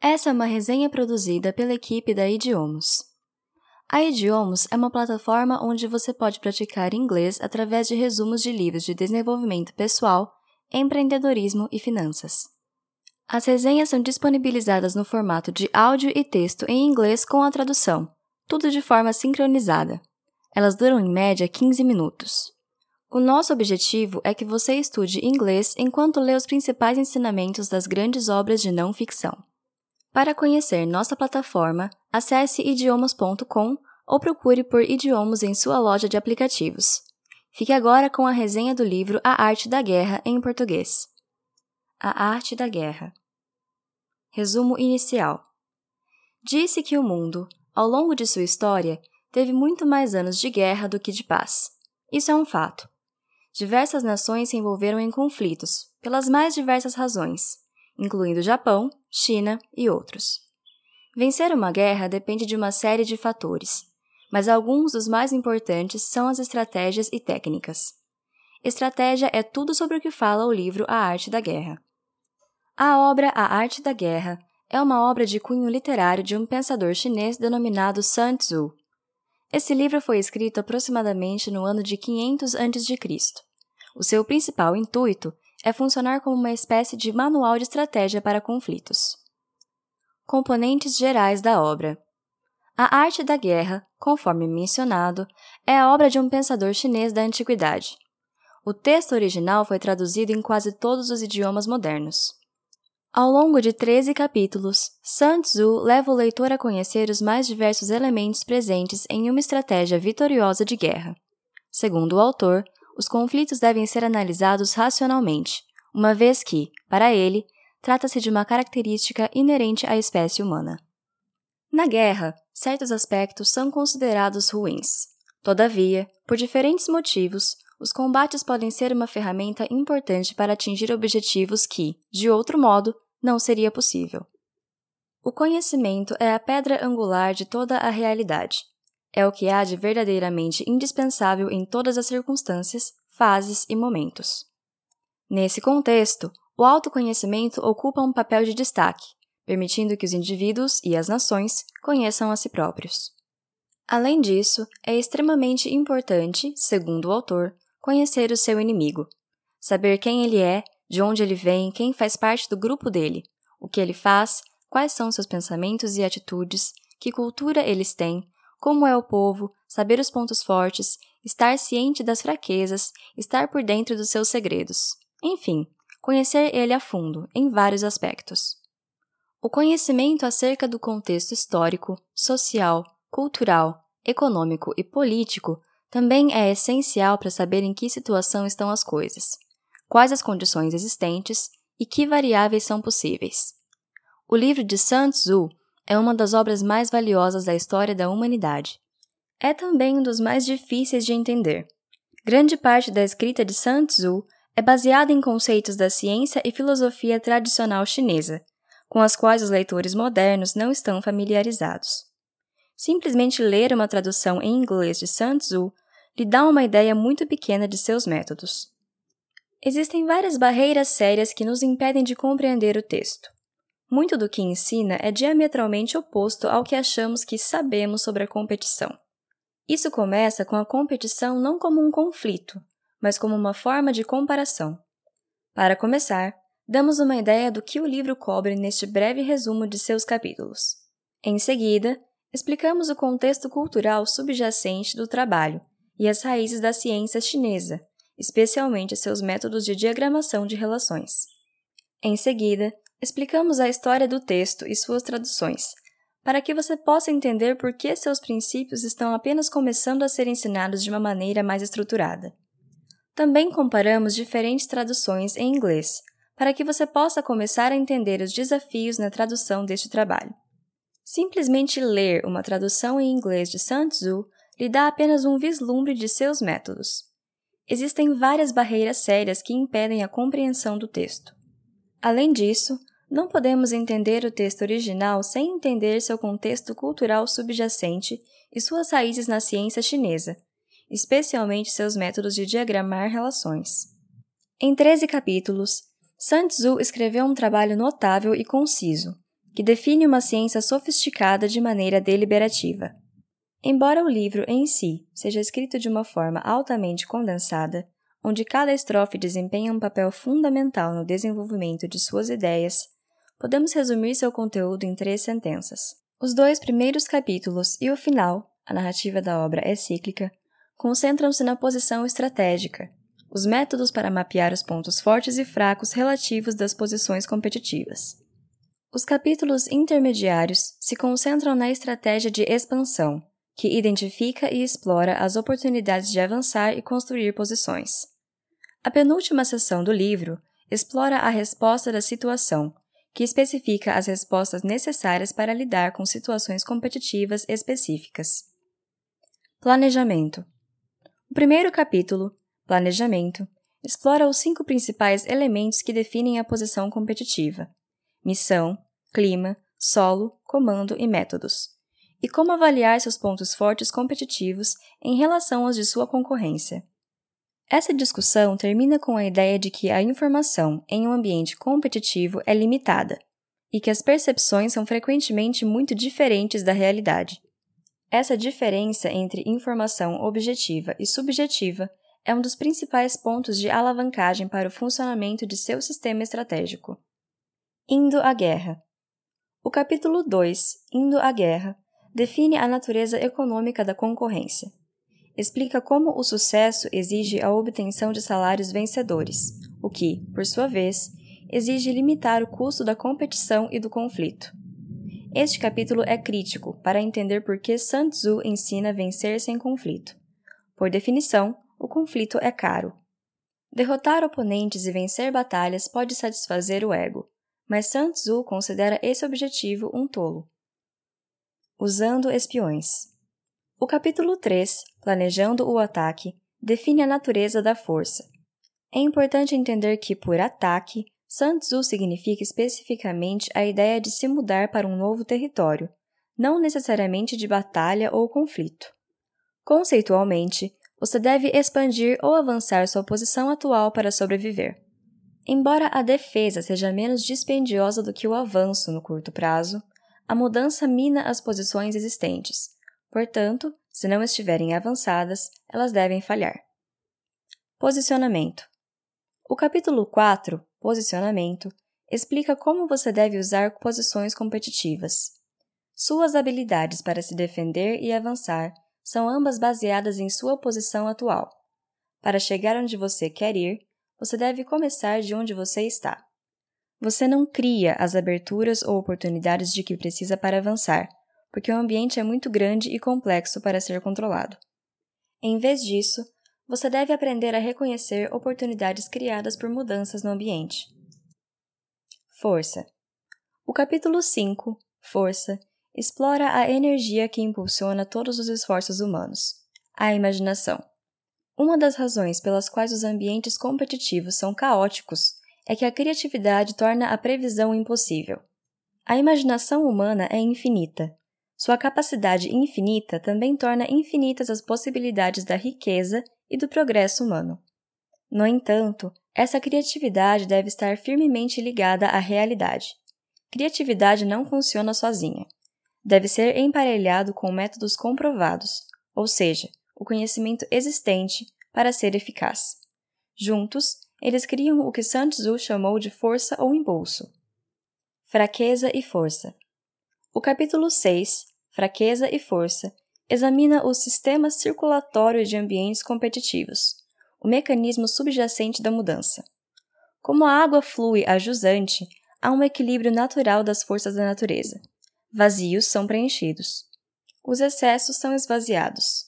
Essa é uma resenha produzida pela equipe da Idiomus. A Idiomus é uma plataforma onde você pode praticar inglês através de resumos de livros de desenvolvimento pessoal, empreendedorismo e finanças. As resenhas são disponibilizadas no formato de áudio e texto em inglês com a tradução, tudo de forma sincronizada. Elas duram em média 15 minutos. O nosso objetivo é que você estude inglês enquanto lê os principais ensinamentos das grandes obras de não ficção. Para conhecer nossa plataforma, acesse idiomas.com ou procure por idiomas em sua loja de aplicativos. Fique agora com a resenha do livro A Arte da Guerra em português. A Arte da Guerra. Resumo inicial. Disse que o mundo, ao longo de sua história, teve muito mais anos de guerra do que de paz. Isso é um fato. Diversas nações se envolveram em conflitos, pelas mais diversas razões, incluindo Japão, China e outros. Vencer uma guerra depende de uma série de fatores, mas alguns dos mais importantes são as estratégias e técnicas. Estratégia é tudo sobre o que fala o livro A Arte da Guerra. A obra A Arte da Guerra é uma obra de cunho literário de um pensador chinês denominado Sun Tzu. Esse livro foi escrito aproximadamente no ano de 500 a.C. O seu principal intuito é funcionar como uma espécie de manual de estratégia para conflitos. Componentes gerais da obra: A arte da guerra, conforme mencionado, é a obra de um pensador chinês da antiguidade. O texto original foi traduzido em quase todos os idiomas modernos. Ao longo de 13 capítulos, Sun Tzu leva o leitor a conhecer os mais diversos elementos presentes em uma estratégia vitoriosa de guerra. Segundo o autor, os conflitos devem ser analisados racionalmente, uma vez que, para ele, trata-se de uma característica inerente à espécie humana. Na guerra, certos aspectos são considerados ruins. Todavia, por diferentes motivos, os combates podem ser uma ferramenta importante para atingir objetivos que, de outro modo, não seria possível. O conhecimento é a pedra angular de toda a realidade, é o que há de verdadeiramente indispensável em todas as circunstâncias, fases e momentos. Nesse contexto, o autoconhecimento ocupa um papel de destaque, permitindo que os indivíduos e as nações conheçam a si próprios. Além disso, é extremamente importante, segundo o autor, conhecer o seu inimigo, saber quem ele é, de onde ele vem, quem faz parte do grupo dele, o que ele faz, quais são seus pensamentos e atitudes, que cultura eles têm, como é o povo, saber os pontos fortes, estar ciente das fraquezas, estar por dentro dos seus segredos. Enfim, conhecer ele a fundo, em vários aspectos. O conhecimento acerca do contexto histórico, social, cultural, econômico e político também é essencial para saber em que situação estão as coisas, quais as condições existentes e que variáveis são possíveis. O livro de Sun Tzu é uma das obras mais valiosas da história da humanidade. É também um dos mais difíceis de entender. Grande parte da escrita de Sun Tzu é baseada em conceitos da ciência e filosofia tradicional chinesa, com as quais os leitores modernos não estão familiarizados. Simplesmente ler uma tradução em inglês de Sun Tzu lhe dá uma ideia muito pequena de seus métodos. Existem várias barreiras sérias que nos impedem de compreender o texto. Muito do que ensina é diametralmente oposto ao que achamos que sabemos sobre a competição. Isso começa com a competição não como um conflito, mas como uma forma de comparação. Para começar, damos uma ideia do que o livro cobre neste breve resumo de seus capítulos. Em seguida, explicamos o contexto cultural subjacente do trabalho e as raízes da ciência chinesa, especialmente seus métodos de diagramação de relações. Em seguida, Explicamos a história do texto e suas traduções, para que você possa entender por que seus princípios estão apenas começando a ser ensinados de uma maneira mais estruturada. Também comparamos diferentes traduções em inglês, para que você possa começar a entender os desafios na tradução deste trabalho. Simplesmente ler uma tradução em inglês de Sun Tzu lhe dá apenas um vislumbre de seus métodos. Existem várias barreiras sérias que impedem a compreensão do texto. Além disso, não podemos entender o texto original sem entender seu contexto cultural subjacente e suas raízes na ciência chinesa, especialmente seus métodos de diagramar relações. Em 13 capítulos, Sun Tzu escreveu um trabalho notável e conciso, que define uma ciência sofisticada de maneira deliberativa. Embora o livro em si seja escrito de uma forma altamente condensada, onde cada estrofe desempenha um papel fundamental no desenvolvimento de suas ideias, podemos resumir seu conteúdo em três sentenças. Os dois primeiros capítulos e o final, a narrativa da obra é cíclica, concentram-se na posição estratégica, os métodos para mapear os pontos fortes e fracos relativos das posições competitivas. Os capítulos intermediários se concentram na estratégia de expansão, que identifica e explora as oportunidades de avançar e construir posições. A penúltima seção do livro explora a resposta da situação, que especifica as respostas necessárias para lidar com situações competitivas específicas. Planejamento. O primeiro capítulo, Planejamento, explora os cinco principais elementos que definem a posição competitiva: missão, clima, solo, comando e métodos, e como avaliar seus pontos fortes competitivos em relação aos de sua concorrência. Essa discussão termina com a ideia de que a informação em um ambiente competitivo é limitada e que as percepções são frequentemente muito diferentes da realidade. Essa diferença entre informação objetiva e subjetiva é um dos principais pontos de alavancagem para o funcionamento de seu sistema estratégico. Indo à guerra. O capítulo 2, Indo à guerra, define a natureza econômica da concorrência explica como o sucesso exige a obtenção de salários vencedores, o que, por sua vez, exige limitar o custo da competição e do conflito. Este capítulo é crítico para entender por que Sun Tzu ensina a vencer sem conflito. Por definição, o conflito é caro. Derrotar oponentes e vencer batalhas pode satisfazer o ego, mas Sun Tzu considera esse objetivo um tolo. Usando espiões. O capítulo 3, Planejando o Ataque, define a natureza da força. É importante entender que, por ataque, Sun Tzu significa especificamente a ideia de se mudar para um novo território, não necessariamente de batalha ou conflito. Conceitualmente, você deve expandir ou avançar sua posição atual para sobreviver. Embora a defesa seja menos dispendiosa do que o avanço no curto prazo, a mudança mina as posições existentes, Portanto, se não estiverem avançadas, elas devem falhar. Posicionamento. O capítulo 4, Posicionamento, explica como você deve usar posições competitivas. Suas habilidades para se defender e avançar são ambas baseadas em sua posição atual. Para chegar onde você quer ir, você deve começar de onde você está. Você não cria as aberturas ou oportunidades de que precisa para avançar, porque o ambiente é muito grande e complexo para ser controlado. Em vez disso, você deve aprender a reconhecer oportunidades criadas por mudanças no ambiente. Força. O capítulo 5, Força, explora a energia que impulsiona todos os esforços humanos, a imaginação. Uma das razões pelas quais os ambientes competitivos são caóticos é que a criatividade torna a previsão impossível. A imaginação humana é infinita, sua capacidade infinita também torna infinitas as possibilidades da riqueza e do progresso humano. No entanto, essa criatividade deve estar firmemente ligada à realidade. Criatividade não funciona sozinha. Deve ser emparelhado com métodos comprovados, ou seja, o conhecimento existente para ser eficaz. Juntos, eles criam o que Sun Tzu chamou de força ou impulso. Fraqueza e força. O capítulo 6, Fraqueza e Força, examina o sistema circulatório de ambientes competitivos, o mecanismo subjacente da mudança. Como a água flui a jusante, há um equilíbrio natural das forças da natureza. Vazios são preenchidos. Os excessos são esvaziados.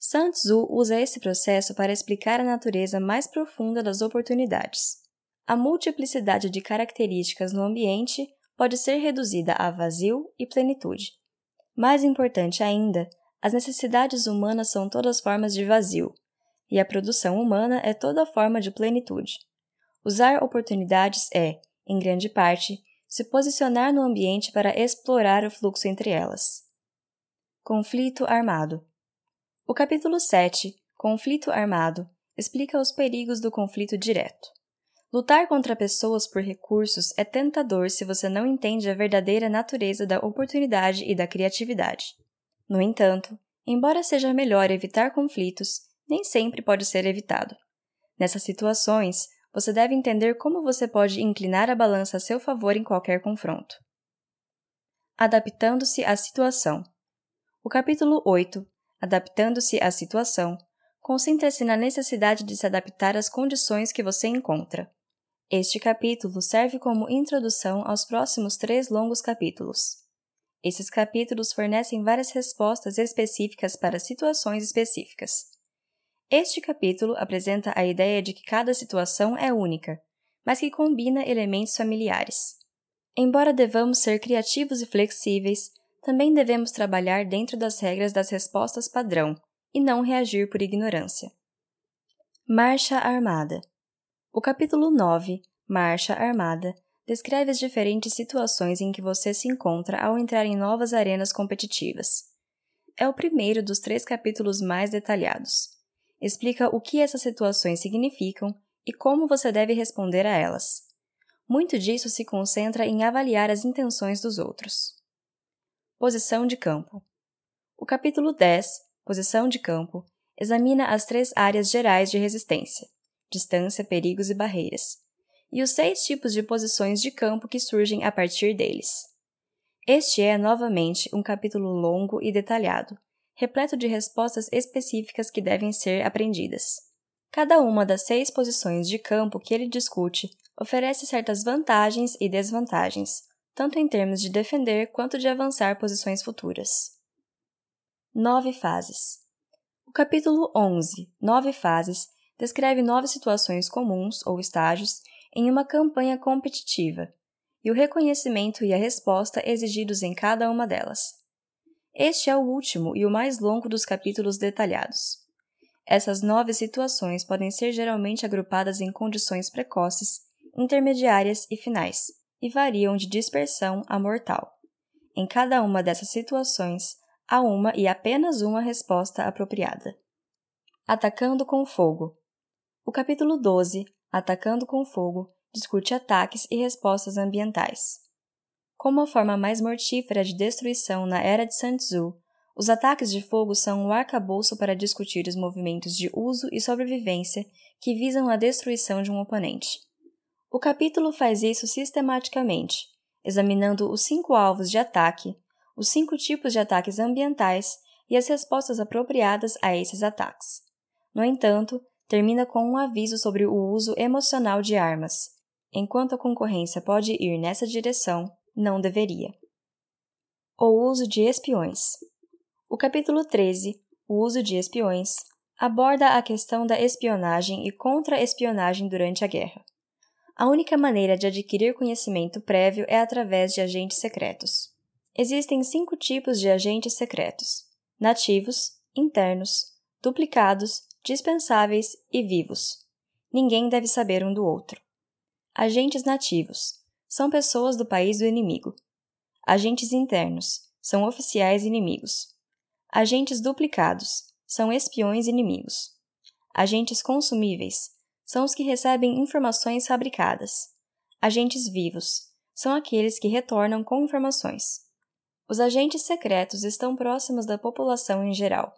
Sun Tzu usa esse processo para explicar a natureza mais profunda das oportunidades. A multiplicidade de características no ambiente pode ser reduzida a vazio e plenitude. Mais importante ainda, as necessidades humanas são todas formas de vazio, e a produção humana é toda forma de plenitude. Usar oportunidades é, em grande parte, se posicionar no ambiente para explorar o fluxo entre elas. Conflito armado. O capítulo 7, Conflito armado, explica os perigos do conflito direto. Lutar contra pessoas por recursos é tentador se você não entende a verdadeira natureza da oportunidade e da criatividade. No entanto, embora seja melhor evitar conflitos, nem sempre pode ser evitado. Nessas situações, você deve entender como você pode inclinar a balança a seu favor em qualquer confronto. Adaptando-se à situação. O capítulo 8, Adaptando-se à situação, concentra-se na necessidade de se adaptar às condições que você encontra. Este capítulo serve como introdução aos próximos três longos capítulos. Esses capítulos fornecem várias respostas específicas para situações específicas. Este capítulo apresenta a ideia de que cada situação é única, mas que combina elementos familiares. Embora devamos ser criativos e flexíveis, também devemos trabalhar dentro das regras das respostas padrão e não reagir por ignorância. Marcha Armada o capítulo 9, Marcha Armada, descreve as diferentes situações em que você se encontra ao entrar em novas arenas competitivas. É o primeiro dos três capítulos mais detalhados. Explica o que essas situações significam e como você deve responder a elas. Muito disso se concentra em avaliar as intenções dos outros. Posição de campo. O capítulo 10, Posição de campo, examina as três áreas gerais de resistência distância, perigos e barreiras, e os seis tipos de posições de campo que surgem a partir deles. Este é, novamente, um capítulo longo e detalhado, repleto de respostas específicas que devem ser aprendidas. Cada uma das seis posições de campo que ele discute oferece certas vantagens e desvantagens, tanto em termos de defender quanto de avançar posições futuras. Nove fases. O capítulo 11, Nove Fases, descreve nove situações comuns ou estágios em uma campanha competitiva e o reconhecimento e a resposta exigidos em cada uma delas. Este é o último e o mais longo dos capítulos detalhados. Essas nove situações podem ser geralmente agrupadas em condições precoces, intermediárias e finais, e variam de dispersão a mortal. Em cada uma dessas situações, há uma e apenas uma resposta apropriada. Atacando com fogo. O capítulo 12, Atacando com Fogo, discute ataques e respostas ambientais. Como a forma mais mortífera de destruição na era de Sun Tzu, os ataques de fogo são um arcabouço para discutir os movimentos de uso e sobrevivência que visam a destruição de um oponente. O capítulo faz isso sistematicamente, examinando os cinco alvos de ataque, os cinco tipos de ataques ambientais e as respostas apropriadas a esses ataques. No entanto, termina com um aviso sobre o uso emocional de armas. Enquanto a concorrência pode ir nessa direção, não deveria. O uso de espiões. O capítulo 13, O uso de espiões, aborda a questão da espionagem e contra-espionagem durante a guerra. A única maneira de adquirir conhecimento prévio é através de agentes secretos. Existem cinco tipos de agentes secretos: nativos, internos, duplicados, dispensáveis e vivos. Ninguém deve saber um do outro. Agentes nativos são pessoas do país do inimigo. Agentes internos são oficiais inimigos. Agentes duplicados são espiões inimigos. Agentes consumíveis são os que recebem informações fabricadas. Agentes vivos são aqueles que retornam com informações. Os agentes secretos estão próximos da população em geral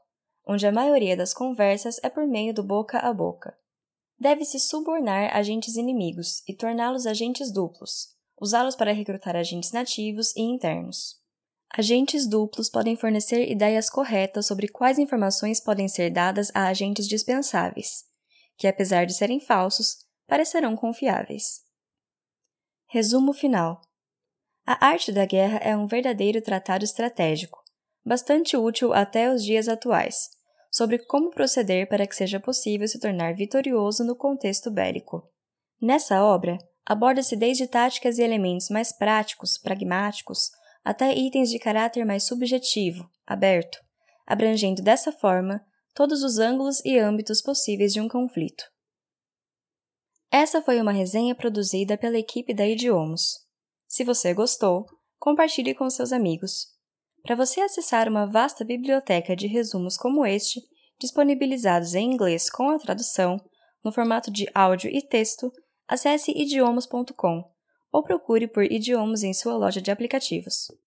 onde a maioria das conversas é por meio do boca a boca. Deve-se subornar agentes inimigos e torná-los agentes duplos, usá-los para recrutar agentes nativos e internos. Agentes duplos podem fornecer ideias corretas sobre quais informações podem ser dadas a agentes dispensáveis, que, apesar de serem falsos, parecerão confiáveis. Resumo final: A arte da guerra é um verdadeiro tratado estratégico, bastante útil até os dias atuais, sobre como proceder para que seja possível se tornar vitorioso no contexto bélico. Nessa obra, aborda-se desde táticas e elementos mais práticos, pragmáticos, até itens de caráter mais subjetivo, aberto, abrangendo dessa forma todos os ângulos e âmbitos possíveis de um conflito. Essa foi uma resenha produzida pela equipe da Idiomos. Se você gostou, compartilhe com seus amigos para você acessar uma vasta biblioteca de resumos como este, disponibilizados em inglês com a tradução, no formato de áudio e texto, acesse idiomas.com ou procure por idiomas em sua loja de aplicativos.